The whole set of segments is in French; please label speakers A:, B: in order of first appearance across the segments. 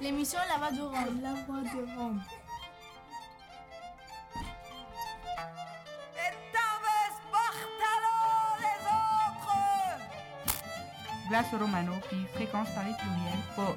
A: L'émission La Voix de Rome. La Voix de Rome.
B: Glaso Romano puis fréquence Paris pluriel pour.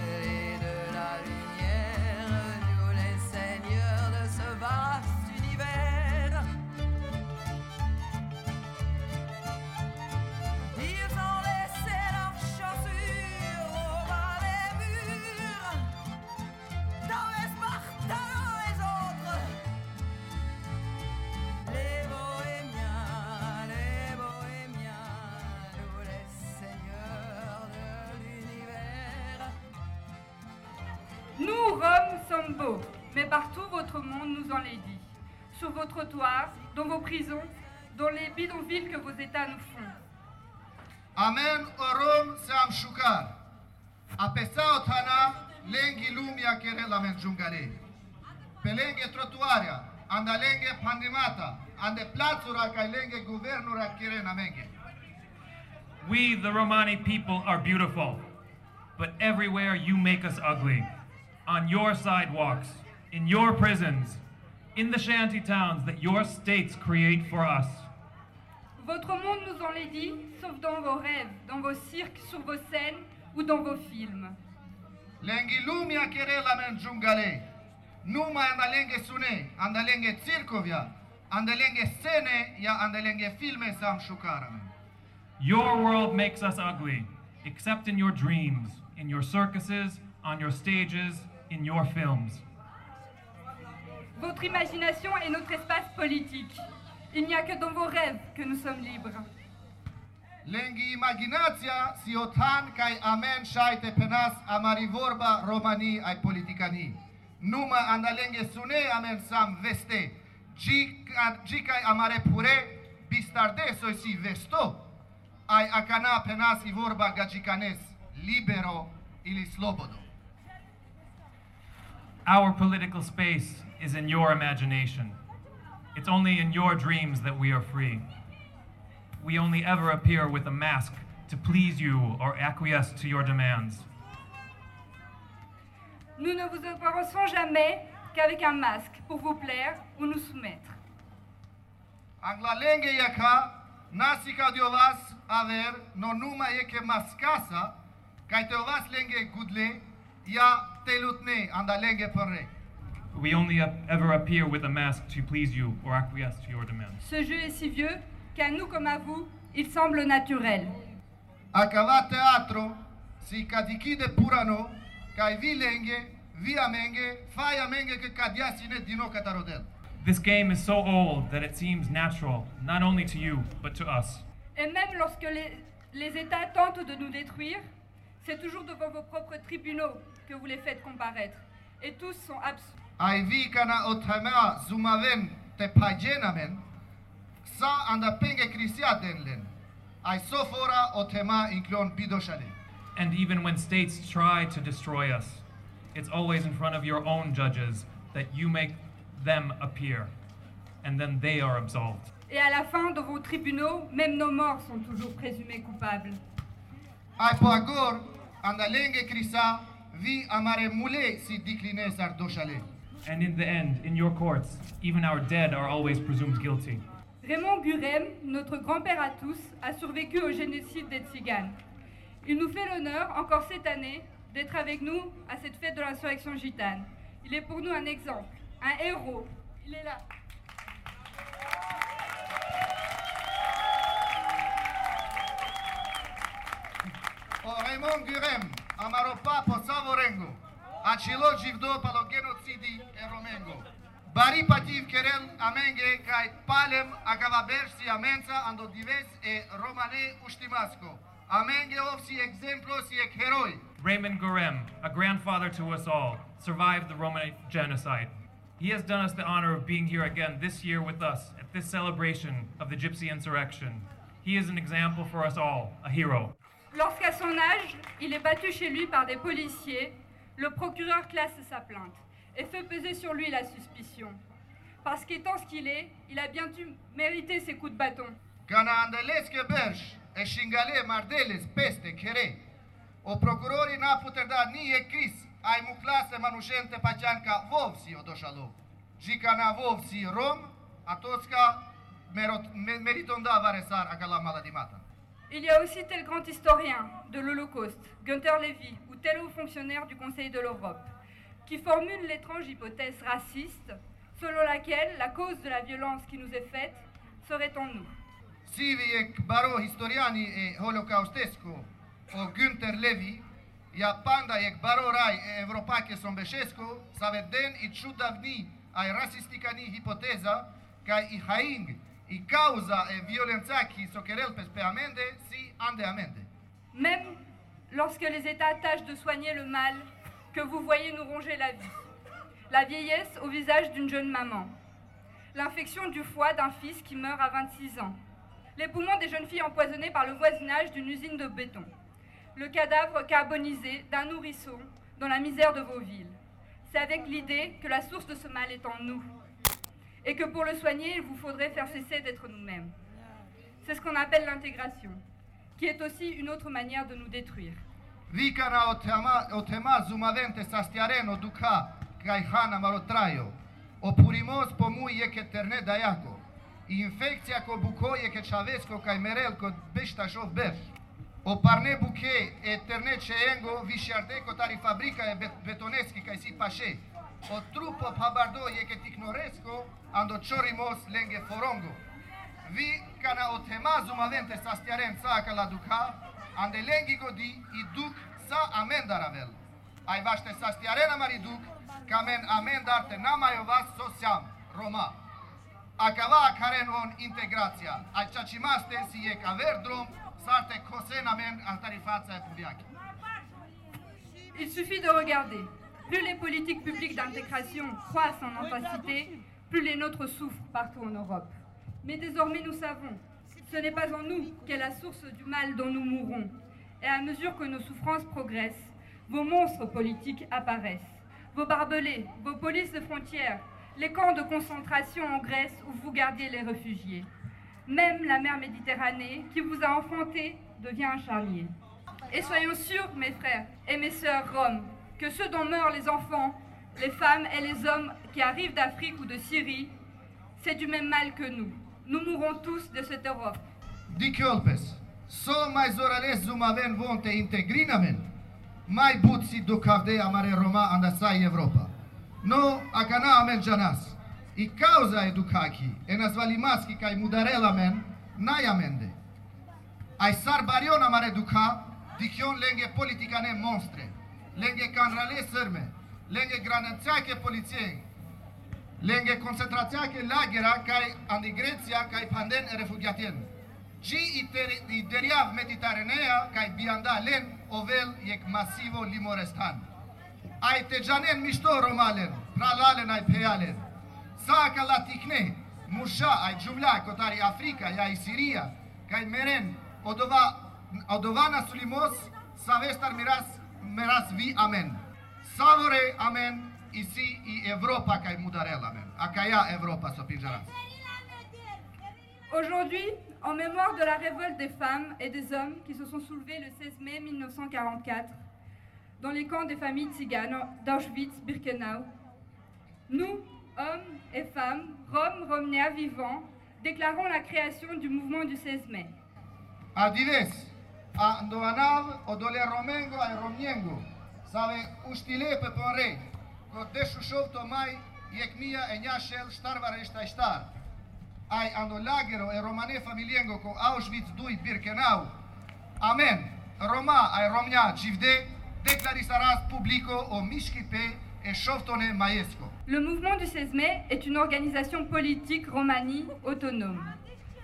C: We, the Romani people, are beautiful, but everywhere you make us ugly. On your sidewalks, in your prisons, in the shanty towns that your states create for us.
D: Votre monde nous enlaidit, sauf dans vos rêves, dans vos cirques, sur vos scènes ou dans vos films.
E: Lengi lumia kere lamen jungale. Numa anda lenge sune, anda lenge circovia, anda lenge scene ya anda lenge filme sam shukara.
C: Your world makes us ugly, except in your dreams, in your circuses, on your stages, in your films.
D: Votre imagination est notre espace politique. Il n'y a que dans vos rêves que nous sommes libres.
E: Lengi imaginația si otan kai amen shaite penas amari vorba romani ai politikani. Numa anda lenge sune amen sam veste. Gi kai amare pure bistarde so si vesto. Ai akana penas i vorba gajikanes libero ili slobodo.
C: Our political space is in your imagination. It's only in your dreams that we are free. We only ever appear with a mask to please you or acquiesce to your demands.
D: Nous ne vous apparaissons jamais qu'avec un masque pour vous plaire ou nous soumettre.
E: Angla lenge yaka nasika diovas aver no numa kai teovas lenge gudle ya telutne anda lenge perre.
C: We only ever appear with a mask to please you or acquiesce to your demands.
D: Ce jeu est si vieux qu'à nous comme à vous, il semble naturel.
E: Acava teatro si purano kai vi lenge vi amenge fai amenge ke kadiasine dino katarodel.
C: This game is so old that it seems natural, not only to you, but to us.
D: Et même lorsque les, les États tentent de nous détruire, c'est toujours devant vos propres tribunaux que vous les faites comparaître. Et tous sont absous.
E: Ai kana otama zumaven te pajenamen sa anda penge krisia denlen. Ai sofora otema inklon bidoshale.
C: And even when states try to destroy us, it's always in front of your own judges that you make them appear, and then they are absolved.
D: Et à la fin, dans vos tribunaux, même nos morts sont toujours présumés coupables.
E: Ai pagor anda lenge krisa vi amare mule si dikline sardoshale.
C: And in the end, in your courts, even our dead are always presumed guilty.
D: Raymond Gurem, notre grand-père à tous, a survécu au génocide des Tziganes. Il nous fait l'honneur, encore cette année, d'être avec nous à cette fête de l'insurrection gitane. Il est pour nous un exemple, un héros. Il est là.
E: O Raymond Gurem amaro papo savorengo. Achilo jivdo palo genocidi e romengo. Bari pativ kerel amenge kai palem akava bersi amensa ando dives e romane ustimasco. Amenge of si exemplo si ek heroi.
C: Raymond Gorem, a grandfather to us all, survived the Roman genocide. He has done us the honor of being here again this year with us at this celebration of the Gypsy insurrection. He is an example for us all, a hero.
D: Lorsqu'à son âge, il est battu chez lui par des policiers, le procureur classe sa plainte et fait peser sur lui la suspicion. Parce qu'étant ce qu'il est, il a bien dû mériter ses coups de bâton.
E: E. O procurori n-a puter da ni e mu vovsi na vovsi rom, merot- meritonda varesar akala maladimata.
D: Il y a aussi tel grand historien de l'Holocauste, Günther Levy, ou tel haut fonctionnaire du Conseil de l'Europe, qui formule l'étrange hypothèse raciste selon laquelle la cause de la violence qui nous est faite serait en nous.
E: Sivi e baro historiani e holocaustesco o Günther Levy,
D: Même lorsque les États tâchent de soigner le mal que vous voyez nous ronger la vie, la vieillesse au visage d'une jeune maman, l'infection du foie d'un fils qui meurt à 26 ans, les poumons des jeunes filles empoisonnées par le voisinage d'une usine de béton, le cadavre carbonisé d'un nourrisson dans la misère de vos villes. C'est avec l'idée que la source de ce mal est en nous et que pour le soigner, il vous faudrait faire cesser d'être nous-mêmes. C'est ce qu'on appelle l'intégration, qui est aussi une autre manière de nous détruire.
E: Vicana o tema, o tema zumavente sastiareno duca kai hana marotraio. O purimos pomui e che terne daiaco. Infecția co bucoie che chavesco kai merel co besta shov bef. O parne buke e terne engo visharde kotari fabrika e betoneski kajsi pashe. O trupo pabardo je ke tiknoresko ando chorimos lenge forongo. Vi kana o temazum avente sa stjarem sa kala duka, ande lengi godi i duk sa amendara vel. A i sa stjarena mari duk, kamen amendar te namajo vas sosjam, Roma. A kava karen on integracija, a čačimaste si je kaverdrom,
D: Il suffit de regarder. Plus les politiques publiques d'intégration croissent en intensité, plus les nôtres souffrent partout en Europe. Mais désormais nous savons, ce n'est pas en nous qu'est la source du mal dont nous mourons. Et à mesure que nos souffrances progressent, vos monstres politiques apparaissent. Vos barbelés, vos polices de frontières, les camps de concentration en Grèce où vous gardiez les réfugiés. Même la mer Méditerranée qui vous a enfanté devient un charnier. Et soyons sûrs, mes frères et mes sœurs roms, que ceux dont meurent les enfants, les femmes et les hommes qui arrivent d'Afrique ou de Syrie, c'est du même mal que nous. Nous mourrons tous de cette Europe.
E: Dichiolpes, so mai zorales zumaven vonte integrinamen, mai butsi amare Roma Europa. No. И кауза едукаки е назвалимаски кај мудареламен најаменде. Ај сар бариона маре дука, дикион ленге политика не монстре, ленге канрале срме, ленге границаке полиције, ленге концентрацијаке лагера кај андигреција кај панден рефугјатен. Ĝi ideriav mediterranea kaj biandalen ovel jek masivo limorestan. Aj teġanen mixtor romalen, pralalen aj pejalen. Saca la ticne, musha ai jumla kotari Africa, ai Siria, kai meren, odova, odovana sulimos, savestar miras, miras vi amen. Savore amen, ici i Europa kai mudarel amen. Acaya Europa so pinjaras.
D: Aujourd'hui, en mémoire de la révolte des femmes et des hommes qui se sont soulevés le 16 mai 1944 dans les camps des familles tziganes d'Auschwitz-Birkenau, nous, hommes et femmes, roms, romnéas vivants, déclarons la création du mouvement du 16 mai.
E: Adives, a ndoanav odole romengo ai romniengo, save ustile pe ponre, ko deshushov to mai yekmia e nyashel shtar vareshta shtar. Ai ando lagero e romane familiengo ko Auschwitz dui Birkenau. Amen. Roma ai romnia jivde declarisaras publico o mishkipe e shoftone maesco.
D: Le mouvement du 16 mai est une organisation politique romanie autonome.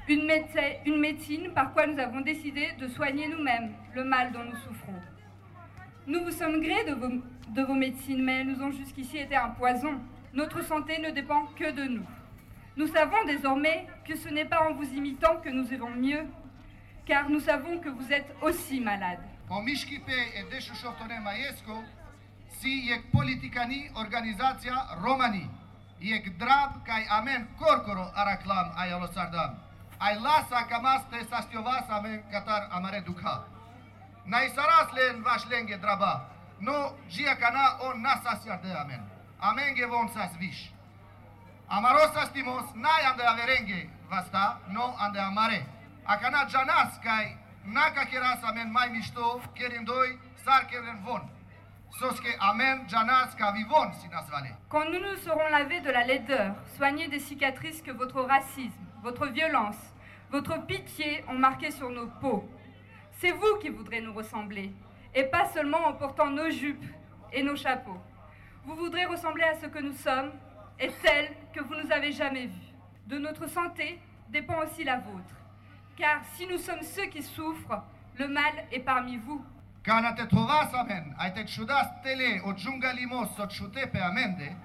D: Une, méde- une médecine par quoi nous avons décidé de soigner nous-mêmes le mal dont nous souffrons. Nous vous sommes grés de vos, de vos médecines, mais elles nous ont jusqu'ici été un poison. Notre santé ne dépend que de nous. Nous savons désormais que ce n'est pas en vous imitant que nous irons mieux, car nous savons que vous êtes aussi malade.
E: Si jek politikani organizacja Romani, jek drab kaj amen korkoro araklam aj alosardam, aj lasa kamas te sastiovas amen katar amare dukha. Na isaras len vash lenge draba, no gia kana on nasas yarde amen. Amen gevon sas vish. Amaros astimos nay ande averenge vasta, no ande amare. Akana janas kai naka keras amen mai mishto kerindoi sar keren von.
D: Quand nous nous serons lavés de la laideur, soignés des cicatrices que votre racisme, votre violence, votre pitié ont marquées sur nos peaux, c'est vous qui voudrez nous ressembler, et pas seulement en portant nos jupes et nos chapeaux. Vous voudrez ressembler à ce que nous sommes et celles que vous nous avez jamais vues. De notre santé dépend aussi la vôtre, car si nous sommes ceux qui souffrent, le mal est parmi vous.
E: Κανατε τοβάς αμέν, αϊτε τσουδάς τελέ, ο τζούγκα λιμός, ο τσουτέπε αμέντε,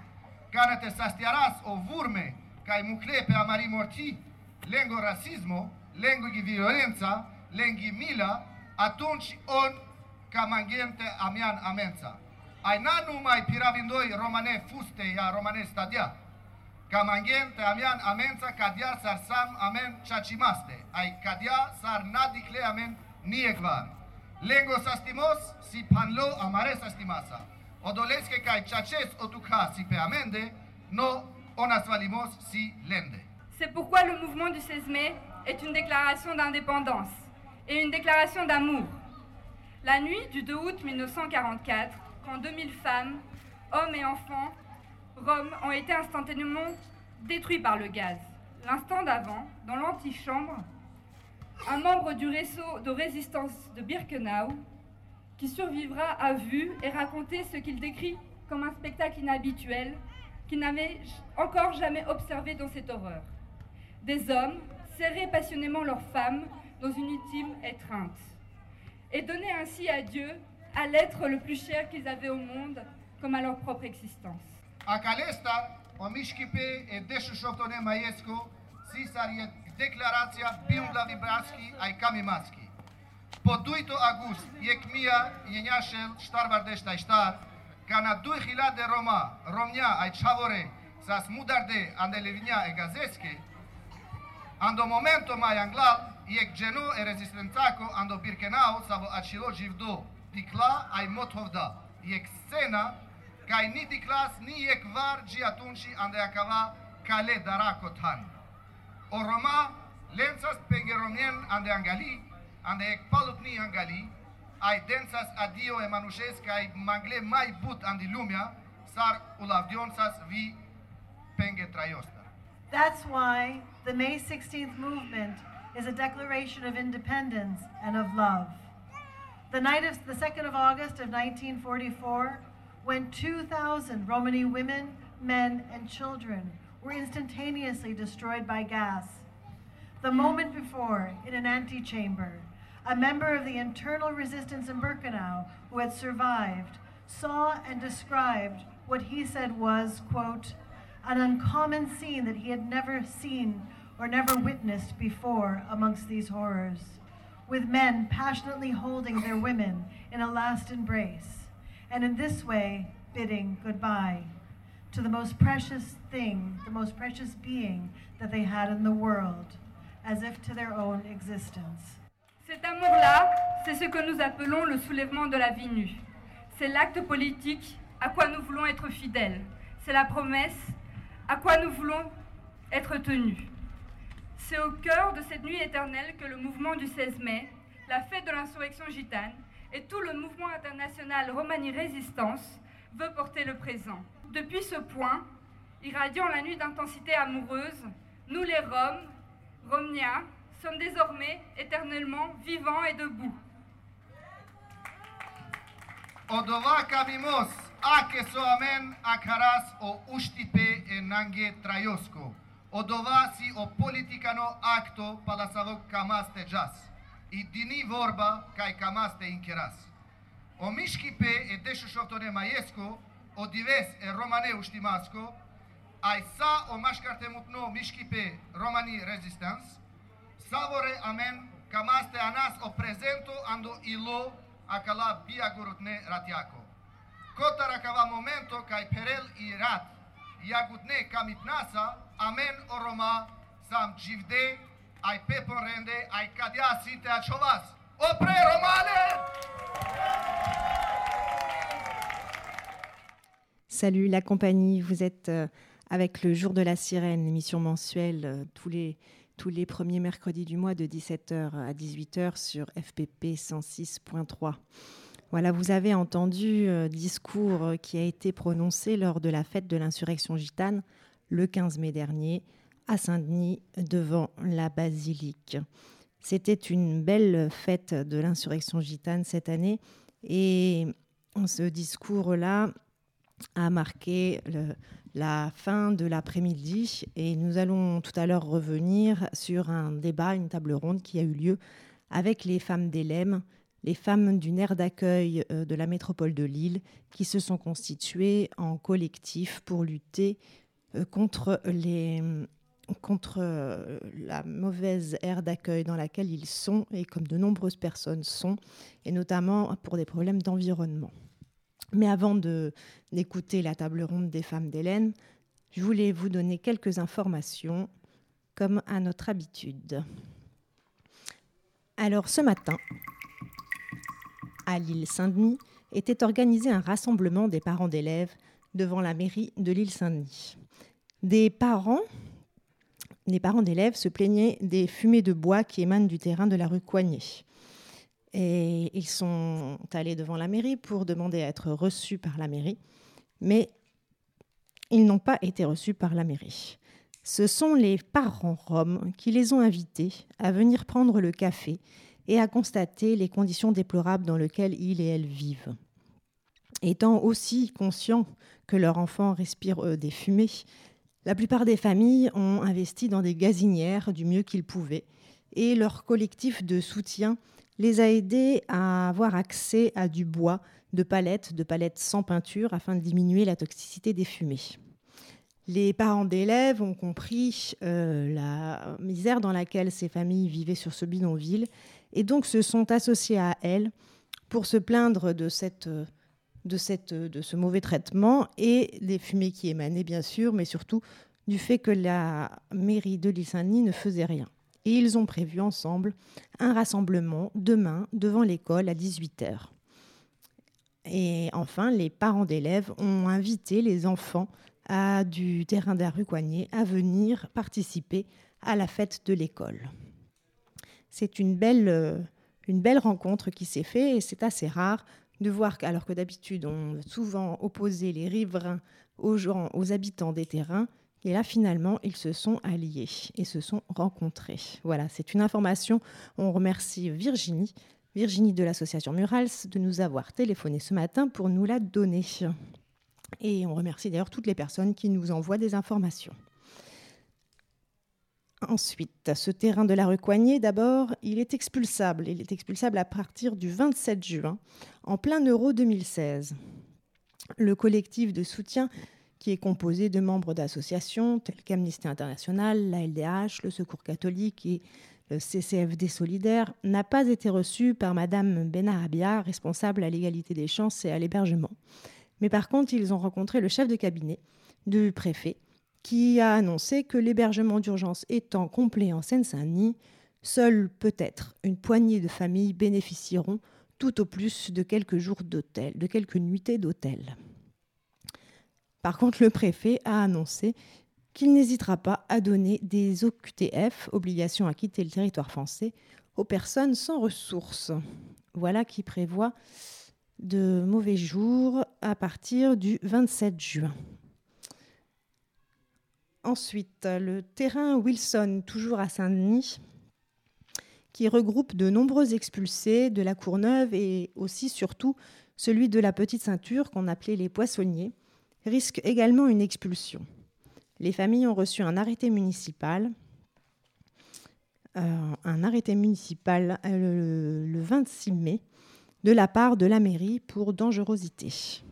E: κάνατε σαστιαράς ο βούρμε, καί μου κλέπε αμαρή μορτή, λέγω ρασίσμο, λέγω και βιολέντσα, λέγω mila, atunci on camangente amian amența. Ai na numai piravindoi romane fuste ia romane stadia. Camangente amian amența cadia sar sam amen chacimaste. Ai cadia sar nadicle amen niecvar. Lengo sastimos si panlo amare sastimasa. Odoleske kai chaches si pe amende, no si lende.
D: C'est pourquoi le mouvement du 16 mai est une déclaration d'indépendance et une déclaration d'amour. La nuit du 2 août 1944, quand 2000 femmes, hommes et enfants, roms ont été instantanément détruits par le gaz. L'instant d'avant, dans l'antichambre, un membre du réseau de résistance de Birkenau, qui survivra, a vu et raconté ce qu'il décrit comme un spectacle inhabituel qu'il n'avait encore jamais observé dans cette horreur. Des hommes serraient passionnément leurs femmes dans une intime étreinte et donnaient ainsi à Dieu, à l'être le plus cher qu'ils avaient au monde, comme à leur propre existence.
E: E majesko, si декларација пиумлави братски, а и ками маски. По дуито агуст, јекмија, јењашел, штар вардешта и штар, кана дуј хиладе рома, ромња, а и чаворе, за смударде, а нелевиња е газеске, андо моменто мајанглал, јек джено е резистенцако, андо биркенао, саво ачило живдо, дикла, а и мотовда, јек сцена, кај ни диклас, ни јек вар, джиатунчи, анда јакава, кале дарако тани. O Roma, lensas pengeromien ande angali, ande ek palutni angali, ai densas adio e manușes kai mangle mai but andi lumea, sar ulavdionsas vi penge traiosta.
F: That's why the May 16th movement is a declaration of independence and of love. The night of the 2nd of August of 1944, when 2,000 Romani women, men, and children were instantaneously destroyed by gas. The moment before, in an antechamber, a member of the internal resistance in Birkenau who had survived saw and described what he said was, quote, an uncommon scene that he had never seen or never witnessed before amongst these horrors, with men passionately holding their women in a last embrace, and in this way bidding goodbye to the most precious thing, the most precious being that they had in the world, as if to their own existence.
D: Cet amour-là, c'est ce que nous appelons le soulèvement de la vie nue. C'est l'acte politique à quoi nous voulons être fidèles. C'est la promesse à quoi nous voulons être tenus. C'est au cœur de cette nuit éternelle que le mouvement du 16 mai, la fête de l'insurrection gitane et tout le mouvement international Romani Résistance veut porter le présent. Depuis ce point, irradiant la nuit d'intensité amoureuse, nous les Roms, Romnia, sommes désormais éternellement vivants et debout.
E: Odova kamimos, ake so amen akaras o uštipe e nange trajosko. Odova si o politikano acto palasavok kamaste jas. I dini vorba kai kamaste inkeras. O miškipe e deshu shoftone majesko, одивес е ушти маско, ај са омашкарте мутно мишкипе романи резистанс, саворе амен камасте а нас о презенто андо ило акала биагурутне ратјако. Кота ракава моменто кај перел и рат, јагутне камитнаса, амен о рома, сам дживде, ај пепон ренде, ај кадја сите ачовас. Опре, Ромале!
G: Salut la compagnie, vous êtes euh, avec le Jour de la Sirène, émission mensuelle euh, tous les, tous les premiers mercredis du mois de 17h à 18h sur FPP 106.3. Voilà, vous avez entendu euh, discours qui a été prononcé lors de la fête de l'insurrection gitane le 15 mai dernier à Saint-Denis devant la basilique. C'était une belle fête de l'insurrection gitane cette année et ce discours-là a marqué la fin de l'après-midi et nous allons tout à l'heure revenir sur un débat, une table ronde qui a eu lieu avec les femmes d'Elem, les femmes d'une aire d'accueil euh, de la métropole de Lille qui se sont constituées en collectif pour lutter euh, contre les contre euh, la mauvaise aire d'accueil dans laquelle ils sont et comme de nombreuses personnes sont et notamment pour des problèmes d'environnement. Mais avant d'écouter la table ronde des femmes d'Hélène, je voulais vous donner quelques informations, comme à notre habitude. Alors, ce matin, à l'île Saint-Denis, était organisé un rassemblement des parents d'élèves devant la mairie de l'île Saint-Denis. Des parents, des parents d'élèves se plaignaient des fumées de bois qui émanent du terrain de la rue Coignet. Et ils sont allés devant la mairie pour demander à être reçus par la mairie, mais ils n'ont pas été reçus par la mairie. Ce sont les parents roms qui les ont invités à venir prendre le café et à constater les conditions déplorables dans lesquelles ils et elles vivent. Étant aussi conscients que leurs enfants respirent eux, des fumées, la plupart des familles ont investi dans des gazinières du mieux qu'ils pouvaient et leur collectif de soutien les a aidés à avoir accès à du bois, de palettes, de palettes sans peinture afin de diminuer la toxicité des fumées. Les parents d'élèves ont compris euh, la misère dans laquelle ces familles vivaient sur ce bidonville et donc se sont associés à elles pour se plaindre de, cette, de, ce mauvais traitement et des fumées qui émanaient bien sûr, mais surtout du fait que la mairie de Saint-Denis ne faisait rien. Et ils ont prévu ensemble un rassemblement demain devant l'école à 18h. Et enfin, les parents d'élèves ont invité les enfants à, du terrain Coignet à venir participer à la fête de l'école. C'est une belle, euh, rencontre qui s'est faite et c'est assez rare de voir qu'alors que d'habitude on souvent opposé les riverains aux habitants des terrains, et là finalement ils se sont alliés et se sont rencontrés. Voilà, c'est une information. On remercie Virginie, Virginie de l'association Murals, de nous avoir téléphoné ce matin pour nous la donner. Et on remercie d'ailleurs toutes les personnes qui nous envoient des informations. Ensuite, ce terrain de la rue Coignet, d'abord, il est expulsable. Il est expulsable à partir du 27 juin, en plein euro 2016. Le collectif de soutien, qui est composé de membres d'associations telles qu'Amnesty International, la LDH, le Secours catholique et le CCFD solidaire, n'a pas été reçu par Madame Benarabia, responsable à l'égalité des chances et à l'hébergement. Mais par contre, ils ont rencontré le chef de cabinet du préfet, qui a annoncé que l'hébergement d'urgence étant complet en Seine-Saint-Denis, seule peut-être une poignée de familles bénéficieront tout au plus de quelques jours d'hôtel, de quelques nuitées d'hôtel. Par contre, le préfet a annoncé qu'il n'hésitera pas à donner des OQTF, obligations à quitter le territoire français, aux personnes sans ressources. Voilà qui prévoit de mauvais jours à partir du 27 juin. Ensuite, le terrain Wilson, toujours à Saint-Denis, qui regroupe de nombreux expulsés de la Courneuve et aussi surtout celui de la Petite Ceinture qu'on appelait les poissonniers, risque également une expulsion. Les familles ont reçu un arrêté municipal, euh, euh, le, le 26 mai de la part de la mairie pour dangerosité.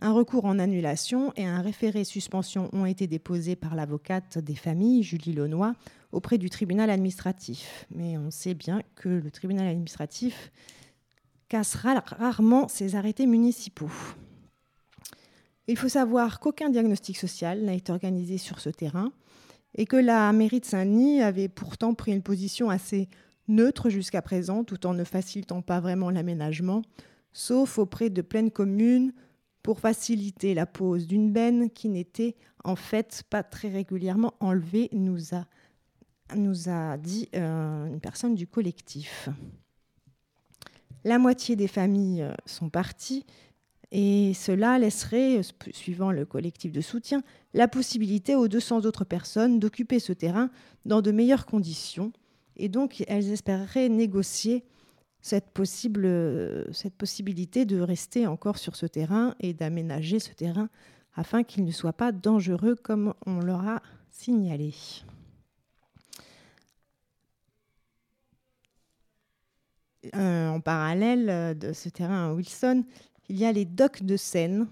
G: Un recours en annulation et un référé suspension ont été déposés par l'avocate des familles, Julie Launois, auprès du tribunal administratif. Mais on sait bien que le tribunal administratif casse rarement ses arrêtés municipaux. Il faut savoir qu'aucun diagnostic social n'a été organisé sur ce terrain et que la mairie de Saint-Denis avait pourtant pris une position assez neutre jusqu'à présent, tout en ne facilitant pas vraiment l'aménagement, sauf auprès de pleines communes pour faciliter la pose d'une benne qui n'était en fait pas très régulièrement enlevée, nous a, dit euh, une personne du collectif. La moitié des familles euh, sont parties et cela laisserait, euh, suivant le collectif de soutien, la possibilité aux 200 autres personnes d'occuper ce terrain dans de meilleures conditions. Et donc, elles espéreraient négocier cette, possible, cette possibilité de rester encore sur ce terrain et d'aménager ce terrain afin qu'il ne soit pas dangereux comme on leur a signalé. Euh, en parallèle de ce terrain à Wilson, il y a les docks de Seine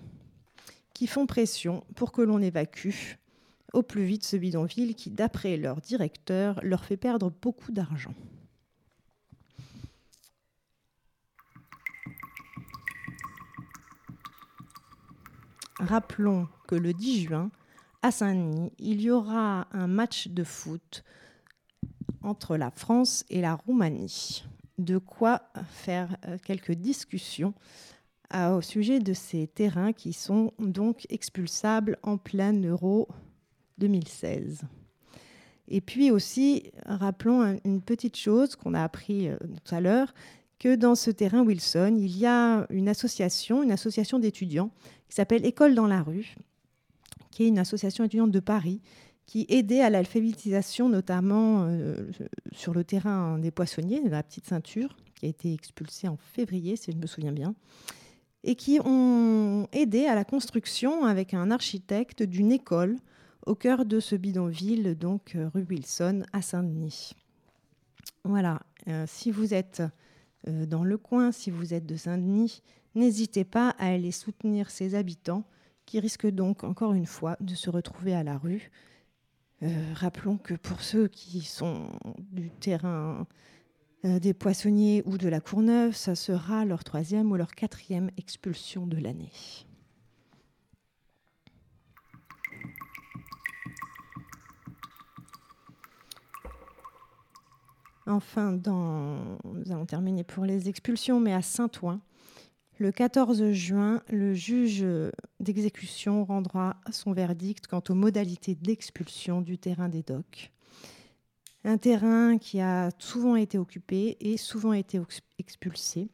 G: qui font pression pour que l'on évacue au plus vite ce bidonville qui, d'après leur directeur, leur fait perdre beaucoup d'argent. Rappelons que le 10 juin, à Saint-Denis, il y aura un match de foot entre la France et la Roumanie. De quoi faire euh, quelques discussions au sujet de ces terrains qui sont donc expulsables en plein euro 2016. Et puis aussi, rappelons une petite chose qu'on a appris euh, tout à l'heure, que dans ce terrain Wilson, il y a une association, une association d'étudiants qui s'appelle École dans la rue, qui est une association étudiante de Paris qui aidait à l'alphabétisation, notamment euh, sur le terrain des poissonniers, de la petite ceinture, qui a été expulsée en février, si je me souviens bien, et qui ont aidé à la construction avec un architecte d'une école au cœur de ce bidonville, donc euh, rue Wilson à Saint-Denis. Voilà, euh, si vous êtes euh, dans le coin, si vous êtes de Saint-Denis, n'hésitez pas à aller soutenir ces habitants qui risquent donc encore une fois de se retrouver à la rue. rappelons que pour ceux qui sont du terrain des poissonniers ou de la Courneuve, ça sera leur troisième ou leur quatrième expulsion de l'année. Enfin, nous allons terminer pour les expulsions, mais à Saint-Ouen, le 14 juin, le juge d'exécution rendra son verdict quant aux modalités d'expulsion du terrain des docks. Un terrain qui a souvent été occupé et souvent été expulsé.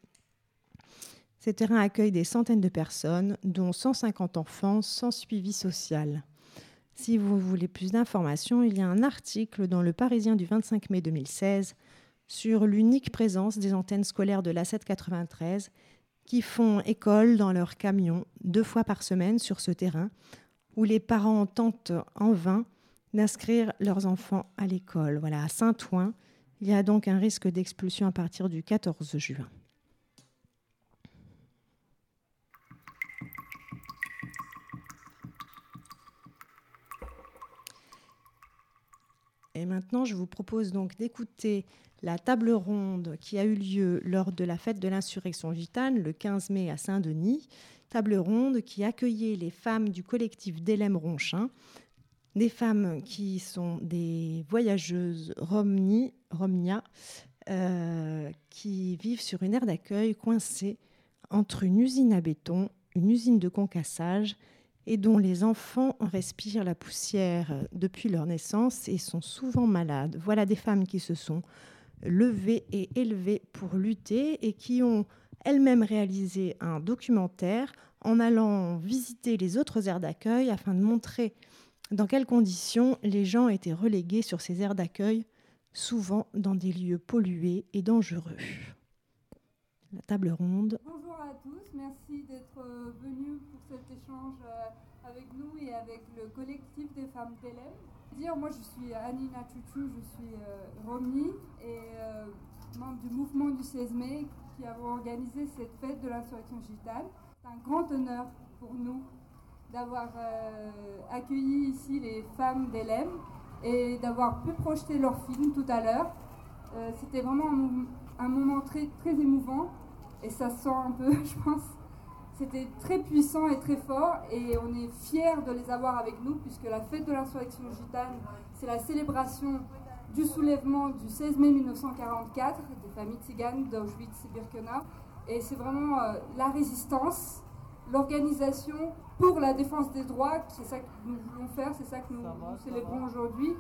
G: Ces terrains accueillent des centaines de personnes, dont 150 enfants sans suivi social. Si vous voulez plus d'informations, il y a un article dans le Parisien du 25 mai 2016 sur l'unique présence des antennes scolaires de l'A793 qui font école dans leur camion deux fois par semaine sur ce terrain, où les parents tentent en vain d'inscrire leurs enfants à l'école. Voilà, à Saint-Ouen, il y a donc un risque d'expulsion à partir du 14 juin. Et maintenant, je vous propose donc d'écouter la table ronde qui a eu lieu lors de la fête de l'insurrection gitane le 15 mai à Saint-Denis. Table ronde qui accueillait les femmes du collectif d'Hélène Ronchin, des femmes qui sont des voyageuses Romni, Romnia, euh, qui vivent sur une aire d'accueil coincée entre une usine à béton, une usine de concassage et dont les enfants respirent la poussière depuis leur naissance et sont souvent malades. Voilà des femmes qui se sont levées et élevées pour lutter et qui ont elles-mêmes réalisé un documentaire en allant visiter les autres aires d'accueil afin de montrer dans quelles conditions les gens étaient relégués sur ces aires d'accueil, souvent dans des lieux pollués et dangereux? La table ronde.
D: Bonjour à tous, merci d'être venus pour cet échange euh, avec nous et avec le collectif des femmes d'élèves. Dire, moi je suis Anina Chouchou, je suis euh, Romy et euh, membre du mouvement du 16 mai qui avons organisé cette fête de l'insurrection gitane. C'est un grand honneur pour nous d'avoir euh, accueilli ici les femmes d'Elem et d'avoir pu projeter leur film tout à l'heure. Euh, C'était vraiment un, moment très, très émouvant et ça sent un peu, je pense. C'était très puissant et très fort et on est fiers de les avoir avec nous puisque la fête de l'insurrection gitane, c'est la célébration du soulèvement du 16 mai 1944 des familles tziganes d'Auschwitz et Birkenau. Et c'est vraiment euh, la résistance, l'organisation pour la défense des droits, c'est ça que nous voulons faire, c'est ça que nous, nous célébrons aujourd'hui.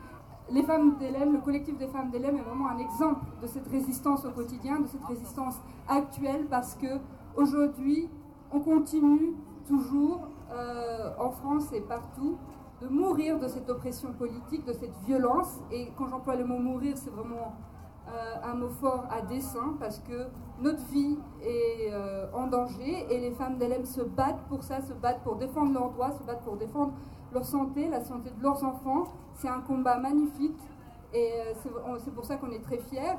D: Les femmes d'Hélène, le collectif des femmes d'Hélène est vraiment un exemple de cette résistance au quotidien, de cette résistance actuelle, parce que aujourd'hui, on continue toujours euh, en France et partout de mourir de cette oppression politique, de cette violence. Et quand j'emploie le mot mourir, c'est vraiment un mot fort à dessein parce que notre vie est euh, en danger et les femmes d'LM se battent pour ça, se battent pour défendre leurs droits, se battent pour défendre leur santé, la santé de leurs enfants. C'est un combat magnifique et euh, c'est pour ça qu'on est très fiers.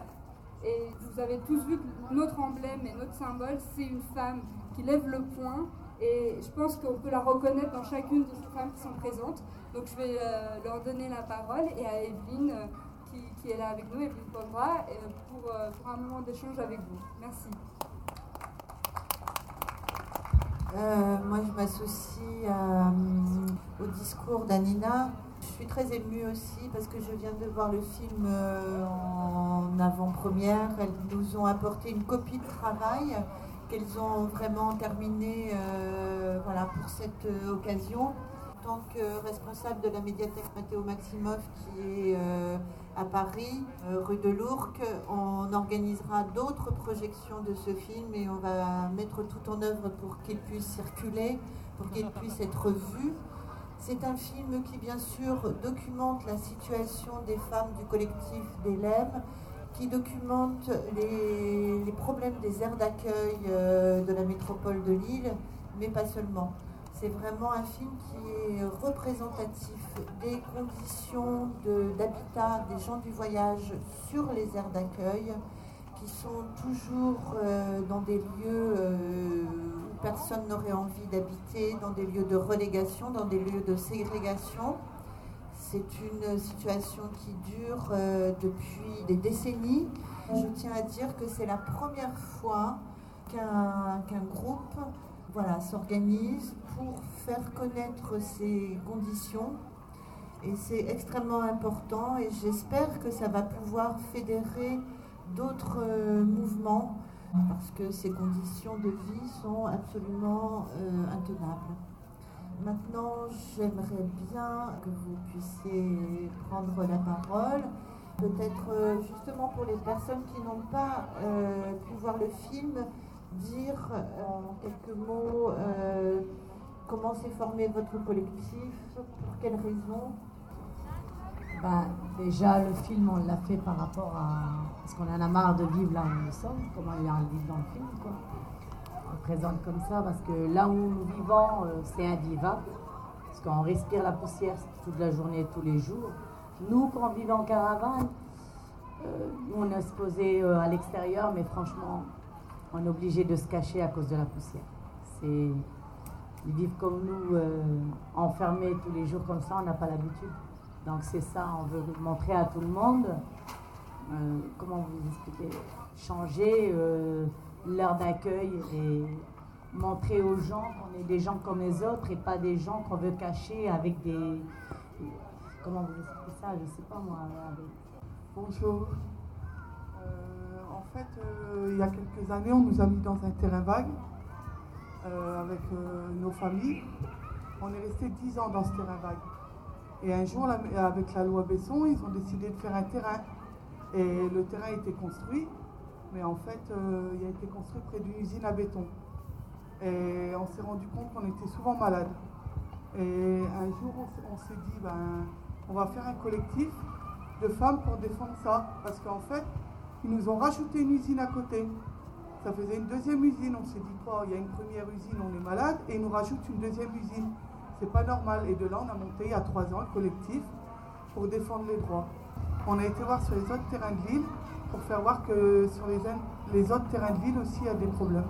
D: Et vous avez tous vu que notre emblème et notre symbole, c'est une femme qui lève le poing. Et je pense qu'on peut la reconnaître dans chacune de ces femmes qui sont présentes. Donc je vais euh, leur donner la parole et à Evelyne euh, est là avec nous, Evelyne Pauvra, pour, euh, pour, un moment d'échange avec vous. Merci.
H: moi, je m'associe au discours d'Anina. Je suis très émue aussi parce que je viens de voir le film en avant-première. Elles nous ont apporté une copie de travail qu'elles ont vraiment terminé euh, voilà, pour cette euh, occasion. En tant que responsable de la médiathèque Mathéo Maximov qui est euh, à Paris, rue de l'Ourcq, on organisera d'autres projections de ce film et on va mettre tout en œuvre pour qu'il puisse circuler, pour qu'il puisse être vu. C'est un film qui bien sûr documente la situation des femmes du collectif des qui documente les, les problèmes des aires d'accueil euh, de la métropole de Lille, mais pas seulement. C'est vraiment un film qui est représentatif des conditions d'habitat de, des gens du voyage sur les aires d'accueil, qui sont toujours euh, dans des lieux euh, où personne n'aurait envie d'habiter, dans des lieux de relégation, dans des lieux de ségrégation. C'est une situation qui dure euh, depuis des décennies. Je tiens à dire que c'est la première fois qu'un qu groupe voilà, s'organise pour faire connaître ces conditions. Et c'est extrêmement important et j'espère que ça va pouvoir fédérer d'autres euh, mouvements parce que ces conditions de vie sont absolument euh, intenables. Maintenant, j'aimerais bien que vous puissiez prendre la parole. Peut-être euh, justement pour les personnes qui n'ont pas pu voir le film, dire euh, en quelques mots euh, comment s'est formé votre collectif, pour quelles raisons?
I: Ben, déjà, le film, on l'a fait par rapport à. Parce qu'on en a marre de vivre là où nous sommes, comment il y a un vivre dans le film. Quoi présente comme ça parce que là où nous vivons, euh, c'est invivable. Parce qu'on respire la poussière toute la journée, tous les jours. Nous, quand on vit en caravane, euh, on est exposé euh, à l'extérieur, mais franchement, on est obligé de se cacher à cause de la poussière. C'est ils vivent comme nous, euh, enfermés tous les jours comme ça, on n'a pas l'habitude. Donc c'est ça, on veut montrer à tout le monde. Euh, comment vous expliquer Changer l'heure d'accueil et montrer aux gens qu'on est des gens comme les autres et pas des gens qu'on veut cacher avec des. Comment vous expliquez ça Je sais pas moi.
J: Bonjour. Euh, fait, euh, il y a quelques années, on nous a mis dans un terrain vague euh, avec nos familles. On est resté 10 ans dans ce terrain vague. Et un jour, avec la loi Besson, ils ont décidé de faire un terrain. Et le terrain a été construit mais en fait, euh, il a été construit près d'une usine à béton. Et on s'est rendu compte qu'on était souvent malade. Et un jour, on s'est dit, ben, on va faire un collectif de femmes pour défendre ça. Parce qu'en fait, ils nous ont rajouté une usine à côté. Ça faisait une deuxième usine. On s'est dit, quoi, il y a une première usine, on est malade, et ils nous rajoutent une deuxième usine. C'est pas normal. Et de là, on a monté il y a trois ans un collectif pour défendre les droits. On a été voir sur les autres terrains de l'île pour faire voir que sur les, les autres terrains de ville aussi, il y a des problèmes.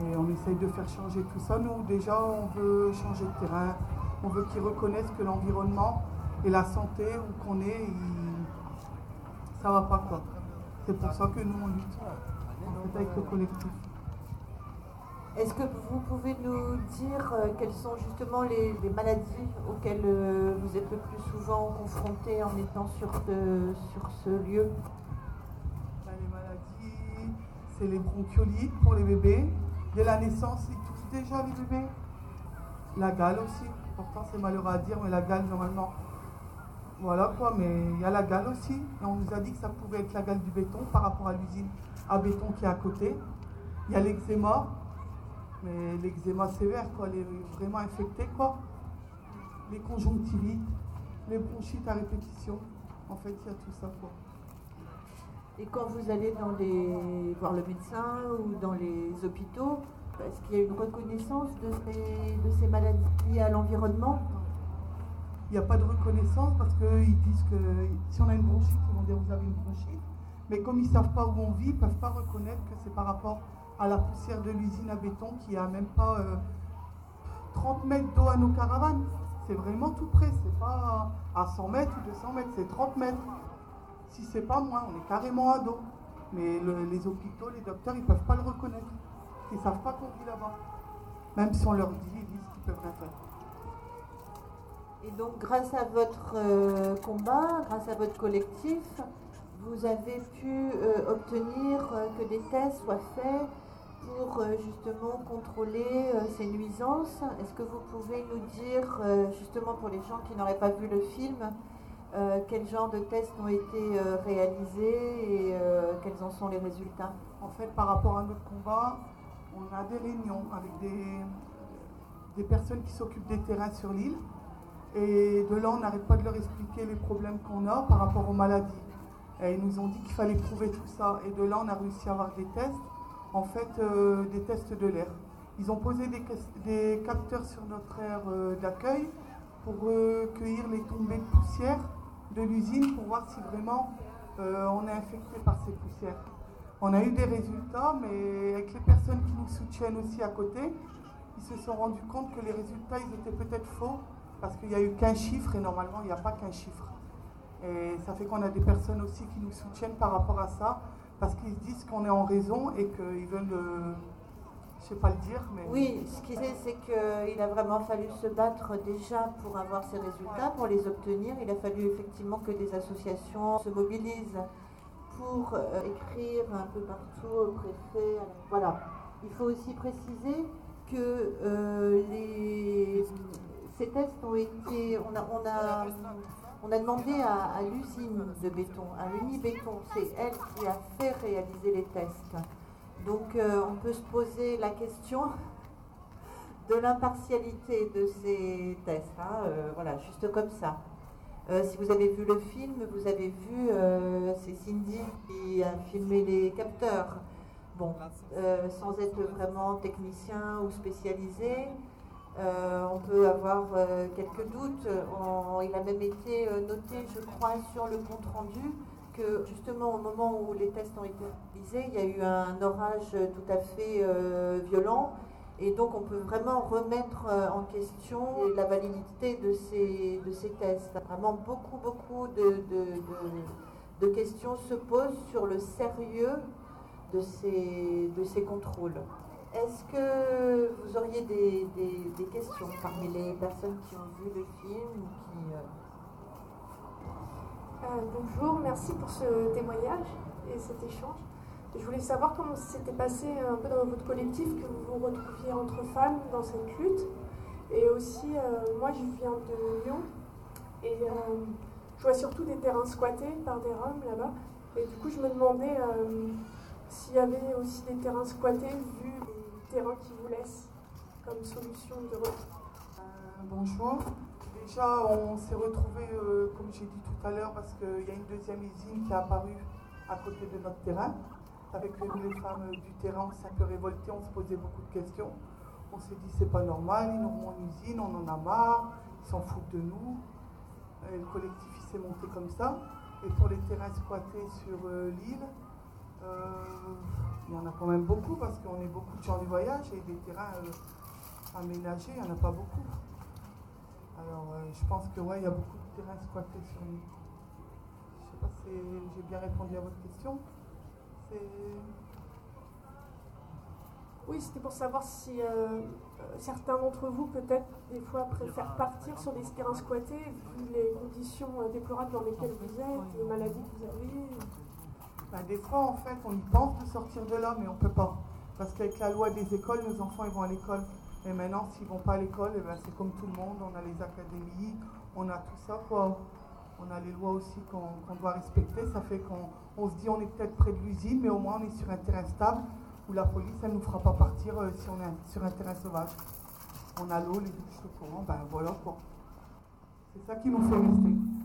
J: Et on essaye de faire changer tout ça. Nous, déjà, on veut changer de terrain. On veut qu'ils reconnaissent que l'environnement et la santé, où qu'on est, il- ça va pas quoi. C'est pour ça que nous, on lutte. On fait avec le collectif.
H: Est-ce que vous pouvez nous dire euh, quelles sont justement les, les maladies auxquelles euh, vous êtes le plus souvent confrontés en étant sur ce, sur ce lieu?
J: Ben, les maladies, c'est les bronchiolites pour les bébés. Dès la naissance, ils toussent déjà les bébés. La gale aussi. Pourtant, c'est malheureux à dire, mais la gale, normalement. Voilà quoi, mais il y a la gale aussi. On nous a dit que ça pouvait être la gale du béton par rapport à l'usine à béton qui est à côté. Il y a l'eczéma, mais l'eczéma sévère, quoi, les vraiment infecté, quoi. Les conjonctivites, les bronchites à répétition. En fait, il y a tout ça, quoi.
H: Et quand vous allez dans les, voir le médecin ou dans les hôpitaux, est-ce qu'il y a une reconnaissance de ces maladies liées à l'environnement?
J: Il n'y a pas de reconnaissance parce qu'ils disent que si on a une bronchite, ils vont dire vous avez une bronchite. Mais comme ils ne savent pas où on vit, ils ne peuvent pas reconnaître que c'est par rapport à la poussière de l'usine à béton qui a même pas euh, 30 mètres d'eau à nos caravanes. C'est vraiment tout près, c'est pas à 100 mètres ou 200 mètres, c'est 30 mètres. Si c'est pas moins, on est carrément à dos. Mais le- les hôpitaux, les docteurs, ils ne peuvent pas le reconnaître. Ils ne savent pas qu'on vit là-bas. Même si on leur dit, ils disent qu'ils peuvent rien faire.
H: Et donc, grâce à votre euh, combat, grâce à votre collectif, vous avez pu euh, obtenir euh, que des tests soient faits pour justement contrôler ces nuisances. Est-ce que vous pouvez nous dire, justement pour les gens qui n'auraient pas vu le film, quel genre de tests ont été réalisés et quels en sont les résultats?
J: En fait, par rapport à notre combat, on a des réunions avec des, des personnes qui s'occupent des terrains sur l'île. Et de là, on n'arrête pas de leur expliquer les problèmes qu'on a par rapport aux maladies. Ils nous ont dit qu'il fallait prouver tout ça. Et de là, on a réussi à avoir des tests, en fait, euh, des tests de l'air. Ils ont posé des, capteurs sur notre aire euh, d'accueil pour recueillir les tombées de poussière de l'usine pour voir si vraiment euh, on est infecté par ces poussières. On a eu des résultats, mais avec les personnes qui nous soutiennent aussi à côté, ils se sont rendus compte que les résultats, ils étaient peut-être faux, parce qu'il n'y a eu qu'un chiffre, et normalement, il n'y a pas qu'un chiffre. Et ça fait qu'on a des personnes aussi qui nous soutiennent par rapport à ça, parce qu'ils se disent qu'on est en raison et qu'ils veulent, euh, je sais pas le dire, mais...
H: Oui, ce qui est, c'est qu'il a vraiment fallu se battre déjà pour avoir ces résultats, pour les obtenir. Il a fallu effectivement que des associations se mobilisent pour euh, écrire un peu partout au préfet. Voilà. Il faut aussi préciser que euh, les, ces tests ont été. On a, on a, on a demandé à, l'usine de béton, à l'Unibéton, c'est elle qui a fait réaliser les tests. Donc euh, on peut se poser la question de l'impartialité de ces tests. hein, euh, voilà, juste comme ça. Euh, si vous avez vu le film, vous avez vu, c'est Cindy qui a filmé les capteurs. Bon, sans être vraiment technicien ou spécialisé, euh, on peut avoir euh, quelques doutes. Il a même été euh, noté, je crois, sur le compte rendu que justement au moment où les tests ont été réalisés, il y a eu un orage tout à fait violent. Et donc on peut vraiment remettre en question la validité de ces, de ces tests. Vraiment beaucoup, beaucoup de, questions se posent sur le sérieux de ces contrôles. Est-ce que vous auriez des, questions parmi les personnes qui ont vu le film ou qui, euh,
K: Euh, bonjour, merci pour ce témoignage et cet échange. Je voulais savoir comment s'était passé un peu dans votre collectif, que vous vous retrouviez entre femmes dans cette lutte. Et aussi, euh, moi je viens de Lyon et je vois surtout des terrains squattés par des Roms là-bas. Et du coup, je me demandais s'il y avait aussi des terrains squattés vu les terrains qui vous laissent comme solution de repli.
J: Euh, bonjour. Déjà, on s'est retrouvés, euh, comme j'ai dit tout à l'heure, parce qu'il y a une deuxième usine qui est apparue à côté de notre terrain. Avec les femmes du terrain, on s'est un peu révoltées, on se posait beaucoup de questions. On s'est dit, c'est pas normal, ils nous remontent une usine, on en a marre, ils s'en foutent de nous. Et le collectif, s'est monté comme ça. Et pour les terrains squattés sur euh, l'île, Euh, il y en a quand même beaucoup parce qu'on est beaucoup de gens du voyage et des terrains euh, aménagés, il n'y en a pas beaucoup. Alors euh, je pense que ouais, il y a beaucoup de terrains squattés sur nous. Je sais pas si j'ai bien répondu à votre question.
K: Oui, c'était pour savoir si euh, euh, certains d'entre vous, peut-être, des fois, préfèrent partir sur des terrains squattés, vu les conditions euh, déplorables dans lesquelles vous êtes, les maladies que vous avez.
J: Des fois, en fait, on y pense de sortir de là, mais on ne peut pas. Parce qu'avec la loi des écoles, nos enfants, ils vont à l'école. Et maintenant, s'ils ne vont pas à l'école, eh ben, c'est comme tout le monde. On a les académies, on a tout ça, quoi. On a les lois aussi qu'on doit respecter. Ça fait qu'on on se dit on est peut-être près de l'usine, mais au moins on est sur un terrain stable où la police, elle ne nous fera pas partir euh, si on est sur un terrain sauvage. On a l'eau, les douches, le courant, ben voilà, quoi. C'est ça qui nous fait rester.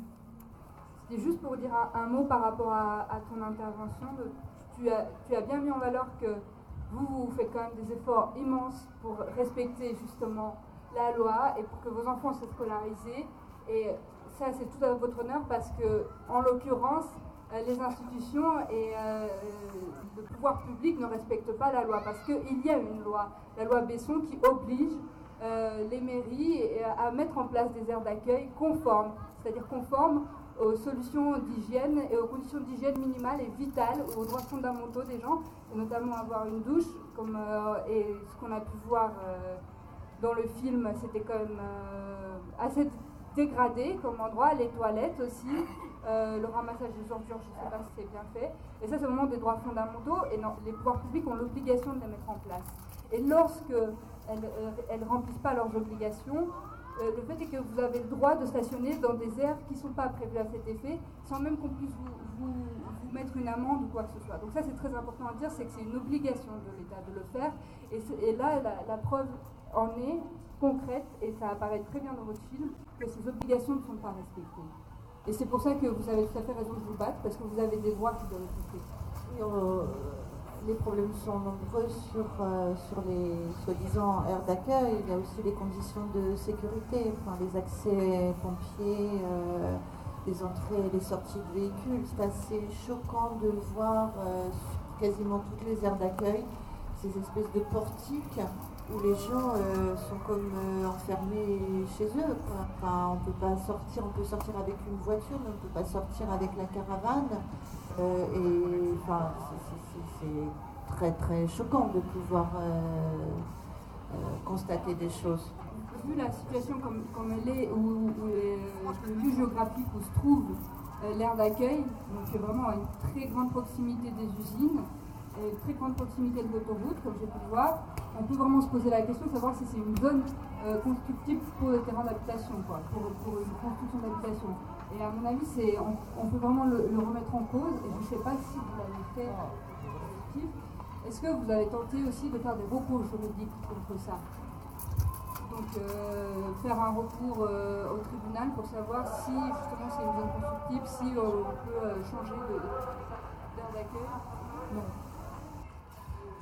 D: C'était juste pour dire un, mot par rapport à, ton intervention. tu, as, bien mis en valeur que vous, vous faites quand même des efforts immenses pour respecter justement la loi et pour que vos enfants soient scolarisés. Et ça, c'est tout à votre honneur parce que, en l'occurrence, euh, les institutions et euh, le pouvoir public ne respectent pas la loi parce qu'il y a une loi, la loi Besson, qui oblige euh, les mairies à mettre en place des aires d'accueil conformes, c'est-à-dire conformes aux solutions d'hygiène et aux conditions d'hygiène minimales et vitales, aux droits fondamentaux des gens, et notamment avoir une douche, comme, euh, et ce qu'on a pu voir euh, dans le film, c'était quand même euh, assez dégradé comme endroit, les toilettes aussi, le ramassage des ordures, je ne sais pas si c'est bien fait. Et ça, c'est vraiment des droits fondamentaux, et les pouvoirs publics ont l'obligation de les mettre en place. Et lorsque elles ne remplissent pas leurs obligations, euh, le fait est que vous avez le droit de stationner dans des aires qui ne sont pas prévues à cet effet, sans même qu'on puisse vous, mettre une amende ou quoi que ce soit. Donc ça, c'est très important à dire, c'est que c'est une obligation de l'État de le faire. Et là, la, la preuve en est concrète, et ça apparaît très bien dans votre film, que ces obligations ne sont pas respectées. Et c'est pour ça que vous avez tout à fait raison de vous battre, parce que vous avez des droits qui doivent être respectés.
H: Les problèmes sont nombreux sur, euh, sur les soi-disant aires d'accueil. Il y a aussi les conditions de sécurité, enfin, les accès pompiers, euh, les entrées et les sorties de véhicules. C'est assez choquant de voir euh, quasiment toutes les aires d'accueil ces espèces de portiques où les gens euh, sont comme euh, enfermés chez eux. quoi. Enfin, on peut pas sortir, on peut sortir avec une voiture, mais on peut pas sortir avec la caravane. Euh, et enfin, c'est- très très choquant de pouvoir constater des choses.
D: vu la situation comme, comme elle est, où, le lieu géographique où se trouve l'aire d'accueil, donc vraiment à une très grande proximité des usines, et très grande proximité de l'autoroute, comme j'ai pu le voir, on peut vraiment se poser la question de savoir si c'est une zone euh, constructible pour le terrain d'habitation, pour, pour une construction d'habitation. Et à mon avis, on, peut vraiment le, remettre en cause, et je ne sais pas si vous l'avez fait euh, Est-ce que vous avez tenté aussi de faire des recours juridiques contre ça? Donc euh, faire un recours euh, au tribunal pour savoir si justement c'est une zone constructible, si on peut euh, changer de d'aire d'accueil?
J: Non.